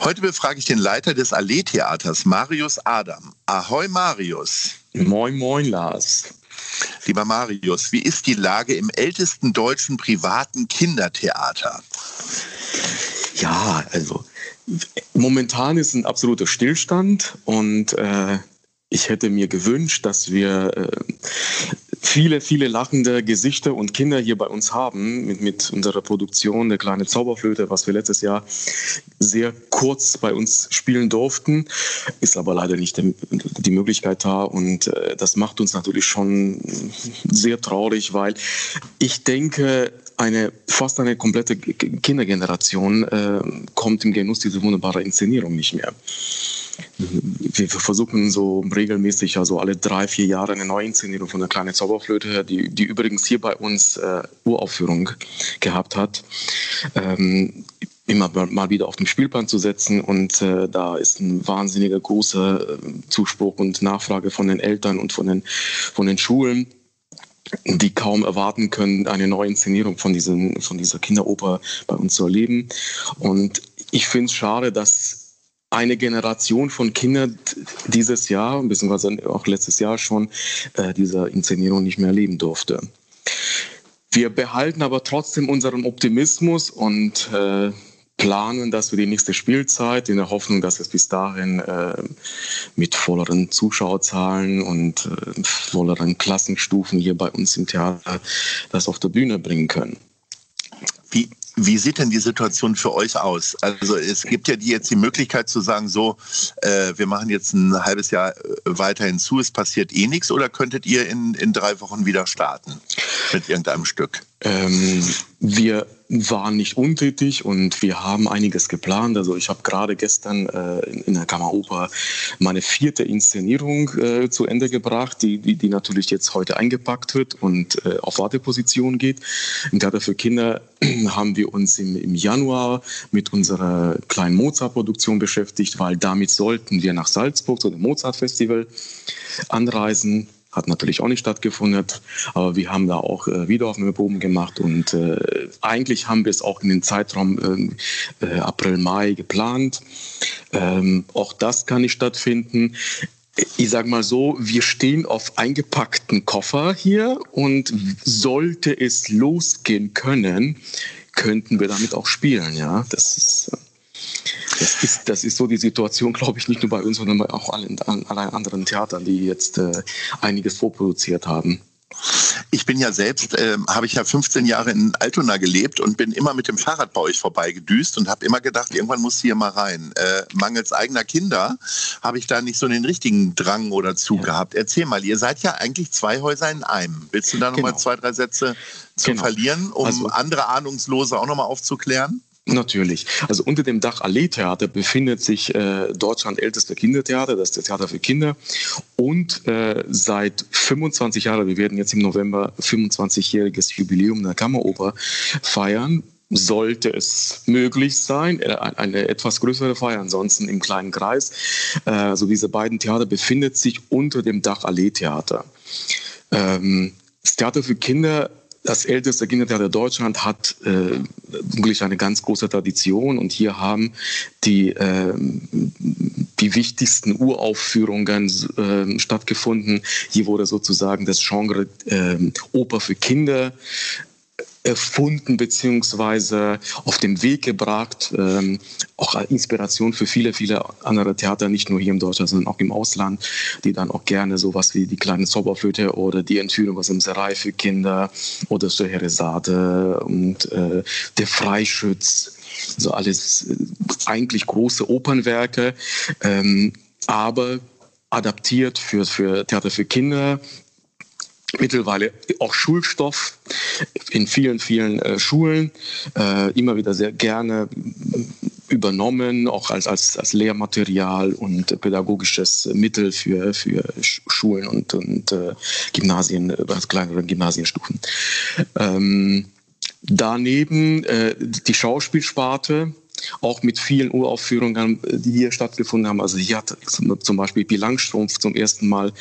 Heute befrage ich den Leiter des Allee-Theaters, Marius Adam. Ahoi, Marius. Moin, moin, Lars. Lieber Marius, wie ist die Lage im ältesten deutschen privaten Kindertheater? Ja, also momentan ist ein absoluter Stillstand und äh, ich hätte mir gewünscht, dass wir äh, viele, viele lachende Gesichter und Kinder hier bei uns haben mit, mit unserer Produktion der kleine Zauberflöte, was wir letztes Jahr sehr kurz bei uns spielen durften, ist aber leider nicht die Möglichkeit da und äh, das macht uns natürlich schon sehr traurig, weil ich denke, eine fast eine komplette Kindergeneration äh, kommt im Genuss dieser wunderbaren Inszenierung nicht mehr wir versuchen so regelmäßig, also alle drei, vier Jahre eine Neuinszenierung von der kleinen Zauberflöte, die, die übrigens hier bei uns äh, Uraufführung gehabt hat. Ähm, immer mal wieder auf den Spielplan zu setzen und äh, da ist ein wahnsinniger großer äh, Zuspruch und Nachfrage von den Eltern und von den, von den Schulen die kaum erwarten können, eine neue Inszenierung von, diesen, von dieser Kinderoper bei uns zu erleben. Und ich finde es schade, dass eine Generation von Kindern dieses Jahr, beziehungsweise auch letztes Jahr schon, äh, dieser Inszenierung nicht mehr erleben durfte. Wir behalten aber trotzdem unseren Optimismus und äh, planen das für die nächste Spielzeit in der Hoffnung, dass wir es bis dahin äh, mit volleren Zuschauerzahlen und äh, volleren Klassenstufen hier bei uns im Theater das auf der Bühne bringen können. Wie, wie sieht denn die Situation für euch aus? Also es gibt ja die jetzt die Möglichkeit zu sagen, so, äh, wir machen jetzt ein halbes Jahr äh, weiterhin zu, es passiert eh nichts, oder könntet ihr in, in drei Wochen wieder starten mit irgendeinem Stück? Ähm, wir waren nicht untätig und wir haben einiges geplant. Also ich habe gerade gestern äh, in, der Kammeroper meine vierte Inszenierung äh, zu Ende gebracht, die, die, die, natürlich jetzt heute eingepackt wird und äh, auf Warteposition geht. Im Theater für Kinder haben wir uns im, im Januar mit unserer kleinen Mozart-Produktion beschäftigt, weil damit sollten wir nach Salzburg zu dem Mozart-Festival anreisen hat natürlich auch nicht stattgefunden, aber wir haben da auch äh, Wiederaufnahmeproben gemacht und äh, eigentlich haben wir es auch in den Zeitraum äh, äh, April, Mai geplant. Ähm, auch das kann nicht stattfinden. Ich sage mal so, wir stehen auf eingepackten Koffer hier und sollte es losgehen können, könnten wir damit auch spielen. Ja, das ist äh, das ist, das ist so die Situation, glaube ich, nicht nur bei uns, sondern bei auch allen, allen anderen Theatern, die jetzt äh, einiges vorproduziert haben. Ich bin ja selbst, äh, habe ich ja 15 Jahre in Altona gelebt und bin immer mit dem Fahrrad bei euch vorbeigedüst und habe immer gedacht, irgendwann muss hier mal rein. Äh, mangels eigener Kinder habe ich da nicht so den richtigen Drang oder Zug ja. gehabt. Erzähl mal, ihr seid ja eigentlich zwei Häuser in einem. Willst du da nochmal genau. zwei, drei Sätze zu genau. verlieren, um also, andere Ahnungslose auch nochmal aufzuklären? Natürlich. Also unter dem Dach Allee-Theater befindet sich äh, Deutschland älteste Kindertheater, das ist das Theater für Kinder. Und äh, seit 25 Jahren, wir werden jetzt im November 25-jähriges Jubiläum der Kammeroper feiern, sollte es möglich sein, äh, eine etwas größere Feier, ansonsten im kleinen Kreis. Äh, also diese beiden Theater befindet sich unter dem Dach Allee-Theater. Ähm, das Theater für Kinder das älteste Kindertheater Deutschland hat äh, wirklich eine ganz große Tradition und hier haben die, äh, die wichtigsten Uraufführungen äh, stattgefunden. Hier wurde sozusagen das Genre äh, Oper für Kinder erfunden beziehungsweise auf den Weg gebracht, ähm, auch Inspiration für viele, viele andere Theater, nicht nur hier in Deutschland, sondern auch im Ausland, die dann auch gerne sowas wie die kleine Zauberflöte oder die Entführung aus dem Serai für Kinder oder Scheherazade und äh, der Freischütz, so also alles äh, eigentlich große Opernwerke, ähm, aber adaptiert für, für Theater für Kinder mittlerweile auch Schulstoff in vielen, vielen äh, Schulen, äh, immer wieder sehr gerne übernommen, auch als, als, als Lehrmaterial und pädagogisches Mittel für, für Schulen und, und äh, Gymnasien, äh, kleineren Gymnasienstufen. Ähm, daneben äh, die Schauspielsparte auch mit vielen Uraufführungen, die hier stattgefunden haben. Also hier hat zum Beispiel Pi Langstrumpf zum ersten Mal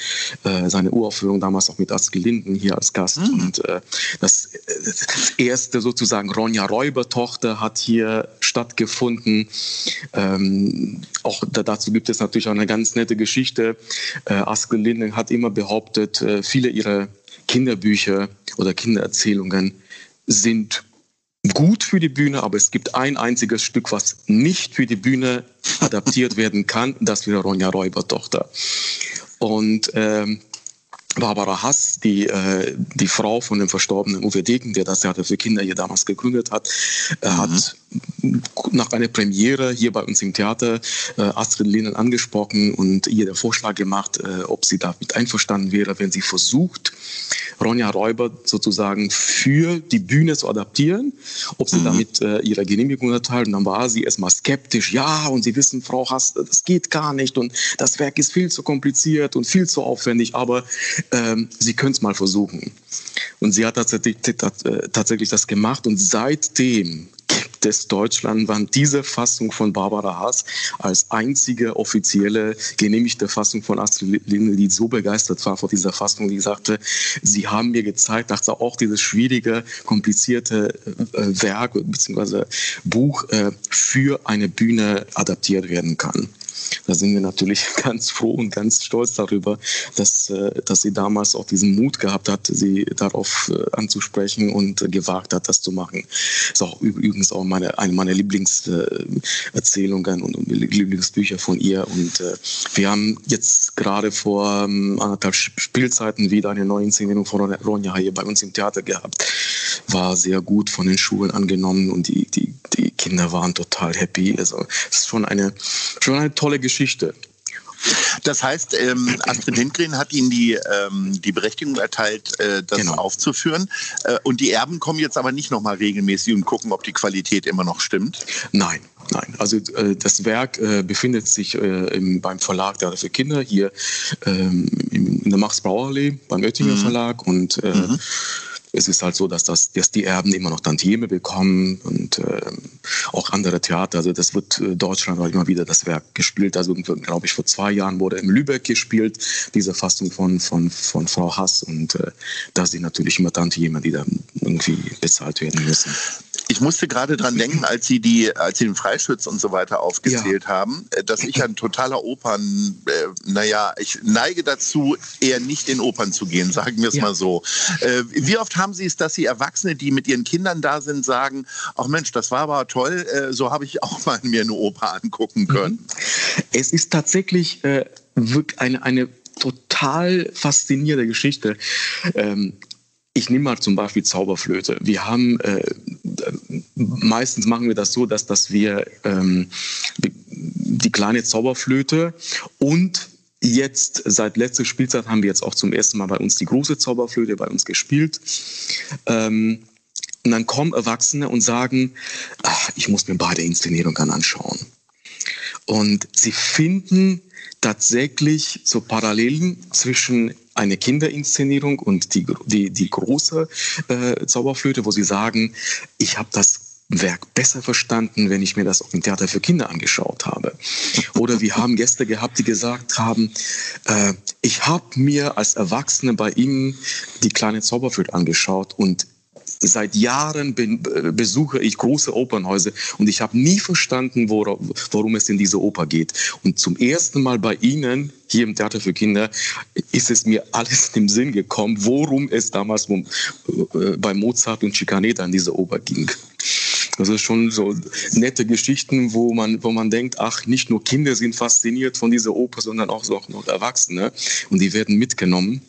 äh, seine Uraufführung damals auch mit Astrid Linden hier als Gast. Mhm. Und äh, das, das, erste sozusagen Ronja Räubertochter hat hier stattgefunden. Ähm, auch da, dazu gibt es natürlich auch eine ganz nette Geschichte. Äh, Astrid Linden hat immer behauptet, äh, viele ihrer Kinderbücher oder Kindererzählungen sind gut für die Bühne, aber es gibt ein einziges Stück, was nicht für die Bühne adaptiert werden kann. Das wäre Ronja Räubertochter. Und ähm, Barbara Hass, die, äh, die Frau von dem verstorbenen Uwe Degen, der das Theater für Kinder hier damals gegründet hat, äh, mhm. hat nach einer Premiere hier bei uns im Theater äh, Astrid Lehnen angesprochen und ihr den Vorschlag gemacht, äh, ob sie damit einverstanden wäre, wenn sie versucht, Ronja Räuber sozusagen für die Bühne zu adaptieren, ob sie mhm. damit äh, ihre Genehmigung erteilt. Und dann war sie erstmal skeptisch. Ja, und Sie wissen, Frau Hass, das geht gar nicht und das Werk ist viel zu kompliziert und viel zu aufwendig, aber ähm, Sie können es mal versuchen. Und sie hat tatsächlich, äh, tatsächlich das gemacht und seitdem des Deutschland waren diese Fassung von Barbara Haas als einzige offizielle genehmigte Fassung von Astrid Lindgren, die so begeistert war vor dieser Fassung, die sagte, sie haben mir gezeigt, dass auch dieses schwierige, komplizierte äh, Werk bzw. Buch äh, für eine Bühne adaptiert werden kann. Da sind wir natürlich ganz froh und ganz stolz darüber, dass, äh, dass sie damals auch diesen Mut gehabt hat, sie darauf äh, anzusprechen und gewagt hat, das zu machen. Das ist auch übrigens auch meine, eine meiner Lieblingserzählungen und Lieblingsbücher von ihr. Und äh, wir haben jetzt gerade vor ähm, anderthalb Spielzeiten wieder eine neue Inszenierung von Ronja hier bei uns im Theater gehabt. War sehr gut von den Schulen angenommen und die, die, die Kinder waren total happy. Also es ist schon eine, schon eine tolle Geschichte. Das heißt, ähm, Astrid Lindgren hat Ihnen die, ähm, die Berechtigung erteilt, äh, das genau. aufzuführen. Äh, und die Erben kommen jetzt aber nicht nochmal regelmäßig und gucken, ob die Qualität immer noch stimmt? Nein, Nein, also äh, das Werk äh, befindet sich äh, im, beim Verlag der für Kinder hier ähm, in der Max-Brauer-Allee beim Oettinger mhm. Verlag und äh, mhm es ist halt so, dass, das, dass die Erben immer noch Tantieme bekommen und äh, auch andere Theater. Also das wird äh, Deutschland auch immer wieder das Werk gespielt. Also glaube ich vor zwei Jahren wurde in Lübeck gespielt, diese Fassung von, von, von Frau Hass. Und äh, da sind natürlich immer Tantieme, die dann irgendwie bezahlt werden müssen. Ich musste gerade dran denken, als Sie, die, als Sie den Freischütz und so weiter aufgezählt ja. haben, äh, dass ich ein totaler Opern, äh, naja, ich neige dazu, eher nicht in Opern zu gehen, sagen wir es ja. mal so. Äh, wie oft haben Sie es, dass Sie Erwachsene, die mit ihren Kindern da sind, sagen, ach Mensch, das war aber toll, äh, so habe ich auch mal mir eine Oper angucken mhm. können? Es ist tatsächlich äh, wirklich eine, eine total faszinierende Geschichte. Ähm, ich nehme mal zum Beispiel Zauberflöte. Wir haben äh, meistens machen wir das so, dass, dass wir ähm, die kleine Zauberflöte und jetzt seit letzter Spielzeit haben wir jetzt auch zum ersten Mal bei uns die große Zauberflöte bei uns gespielt. Ähm, und dann kommen Erwachsene und sagen, ach, ich muss mir beide Inszenierungen anschauen. Und sie finden tatsächlich so Parallelen zwischen eine Kinderinszenierung und die, die, die große äh, Zauberflöte, wo sie sagen, ich habe das Werk besser verstanden, wenn ich mir das auf dem Theater für Kinder angeschaut habe. Oder wir haben Gäste gehabt, die gesagt haben, äh, ich habe mir als Erwachsene bei Ihnen die kleine Zauberflöte angeschaut und seit Jahren be besuche ich große Opernhäuser und ich habe nie verstanden, wora, worum es in dieser Oper geht. Und zum ersten Mal bei Ihnen hier im Theater für Kinder ist es mir alles im Sinn gekommen, worum es damals äh, bei Mozart und Schikaneta in dieser Oper ging. Das ist schon so nette Geschichten, wo man, wo man denkt, ach, nicht nur Kinder sind fasziniert von dieser Oper, sondern auch so auch noch Erwachsene. Und die werden mitgenommen.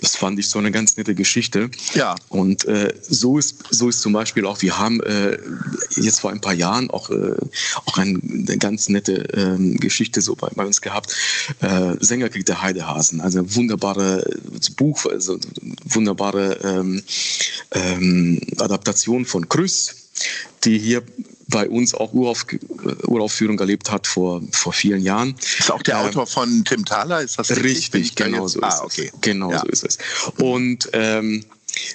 Das fand ich so eine ganz nette Geschichte. Ja. Und äh, so ist so ist zum Beispiel auch, wir haben äh, jetzt vor ein paar Jahren auch, äh, auch ein, eine ganz nette ähm, Geschichte so bei, bei uns gehabt. Äh, Sängerkrieg der Heidehasen, also ein wunderbare Buch, also wunderbare ähm, ähm, Adaptation von Krüss, die hier bei uns auch Urauf, Uraufführung erlebt hat vor, vor vielen Jahren. Ist auch der ähm, Autor von Tim Thaler, ist das richtig? Richtig, genau so ah, okay. es. Genau ja. so ist es. Und ähm,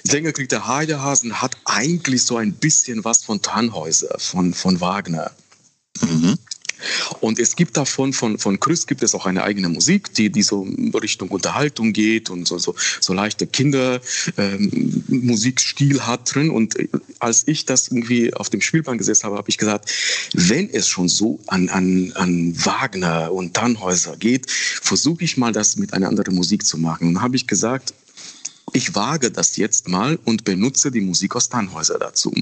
Sängerkrieg der Heidehasen hat eigentlich so ein bisschen was von Tannhäuser, von, von Wagner. Mhm. Und es gibt davon, von, von Chris gibt es auch eine eigene Musik, die, die so Richtung Unterhaltung geht und so, so, so leichte Kindermusikstil ähm, hat drin. Und als ich das irgendwie auf dem Spielplan gesetzt habe, habe ich gesagt, wenn es schon so an, an, an Wagner und Tannhäuser geht, versuche ich mal das mit einer anderen Musik zu machen. Und habe ich gesagt, ich wage das jetzt mal und benutze die Musik aus Tannhäuser dazu.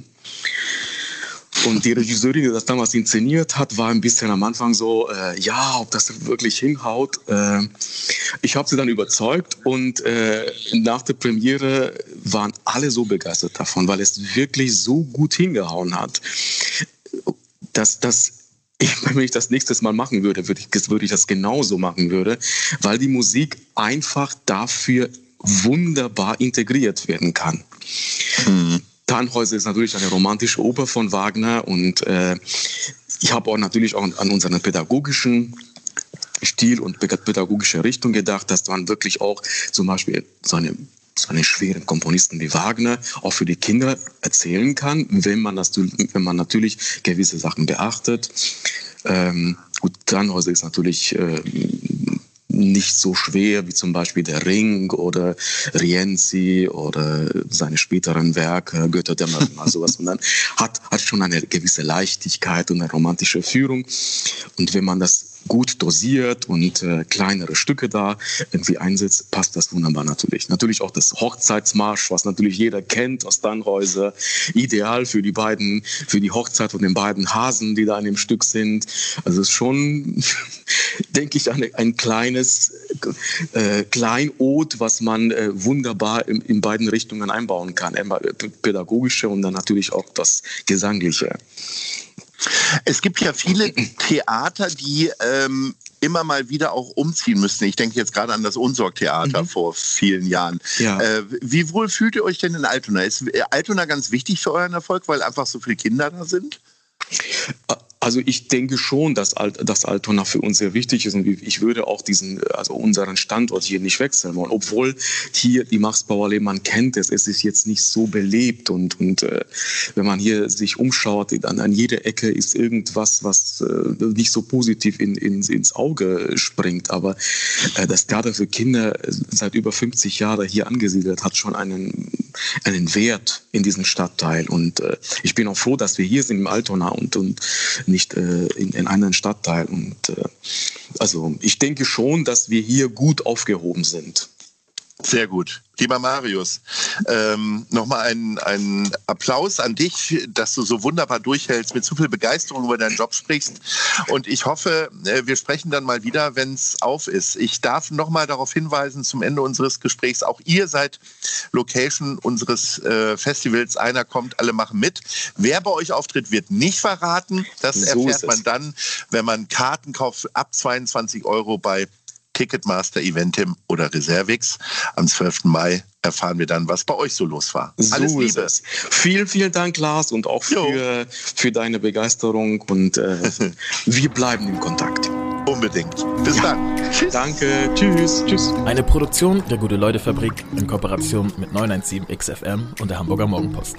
Und die Regisseurin, die das damals inszeniert hat, war ein bisschen am Anfang so, äh, ja, ob das wirklich hinhaut. Äh, ich habe sie dann überzeugt und äh, nach der Premiere waren alle so begeistert davon, weil es wirklich so gut hingehauen hat, dass das ich, wenn ich das nächstes Mal machen würde, würde ich, würde ich das genauso machen würde, weil die Musik einfach dafür wunderbar integriert werden kann. Mhm. Tannhäuser ist natürlich eine romantische Oper von Wagner und äh, ich habe auch natürlich auch an unseren pädagogischen Stil und pädagogische Richtung gedacht, dass man wirklich auch zum Beispiel so eine so einen schweren Komponisten wie Wagner auch für die Kinder erzählen kann, wenn man, das, wenn man natürlich gewisse Sachen beachtet. Ähm, gut, Tannhäuser ist natürlich äh, nicht so schwer wie zum Beispiel der Ring oder Rienzi oder seine späteren Werke, Götterdämmerung, also sowas, sondern hat, hat schon eine gewisse Leichtigkeit und eine romantische Führung. Und wenn man das gut dosiert und äh, kleinere Stücke da irgendwie einsetzt, passt das wunderbar natürlich. Natürlich auch das Hochzeitsmarsch, was natürlich jeder kennt aus Dannhäuser, ideal für die beiden, für die Hochzeit von den beiden Hasen, die da in dem Stück sind. Also es ist schon, denke ich, eine, ein kleines äh, Kleinod, was man äh, wunderbar in, in beiden Richtungen einbauen kann. Einmal pädagogische und dann natürlich auch das Gesangliche. Es gibt ja viele Theater, die ähm, immer mal wieder auch umziehen müssen. Ich denke jetzt gerade an das Unsorgtheater mhm. vor vielen Jahren. Ja. Äh, wie wohl fühlt ihr euch denn in Altona? Ist Altona ganz wichtig für euren Erfolg, weil einfach so viele Kinder da sind? Äh, also ich denke schon, dass, Alt, dass Altona für uns sehr wichtig ist und ich würde auch diesen, also unseren Standort hier nicht wechseln wollen, obwohl hier die Maxbauer man kennt es, es ist jetzt nicht so belebt und, und äh, wenn man hier sich umschaut, dann an jeder Ecke ist irgendwas, was äh, nicht so positiv in, in, ins Auge springt, aber äh, das Theater für Kinder seit über 50 Jahren hier angesiedelt hat schon einen, einen Wert in diesem Stadtteil. Und äh, ich bin auch froh, dass wir hier sind im Altona und, und nicht äh, in, in einem Stadtteil. Und äh, also ich denke schon, dass wir hier gut aufgehoben sind. Sehr gut. Lieber Marius, ähm, nochmal einen, einen Applaus an dich, dass du so wunderbar durchhältst, mit so viel Begeisterung über deinen Job sprichst. Und ich hoffe, äh, wir sprechen dann mal wieder, wenn es auf ist. Ich darf nochmal darauf hinweisen, zum Ende unseres Gesprächs, auch ihr seid Location unseres äh, Festivals. Einer kommt, alle machen mit. Wer bei euch auftritt, wird nicht verraten. Das so erfährt man dann, wenn man Karten kauft ab 22 Euro bei Ticketmaster, Eventim oder Reservix. Am 12. Mai erfahren wir dann, was bei euch so los war. So Alles Liebe. Vielen, vielen Dank, Lars, und auch für, für deine Begeisterung. Und äh, wir bleiben in Kontakt. Unbedingt. Bis ja. dann. Tschüss. Danke. Tschüss. Tschüss. Eine Produktion der Gute-Leute-Fabrik in Kooperation mit 917 XFM und der Hamburger Morgenpost.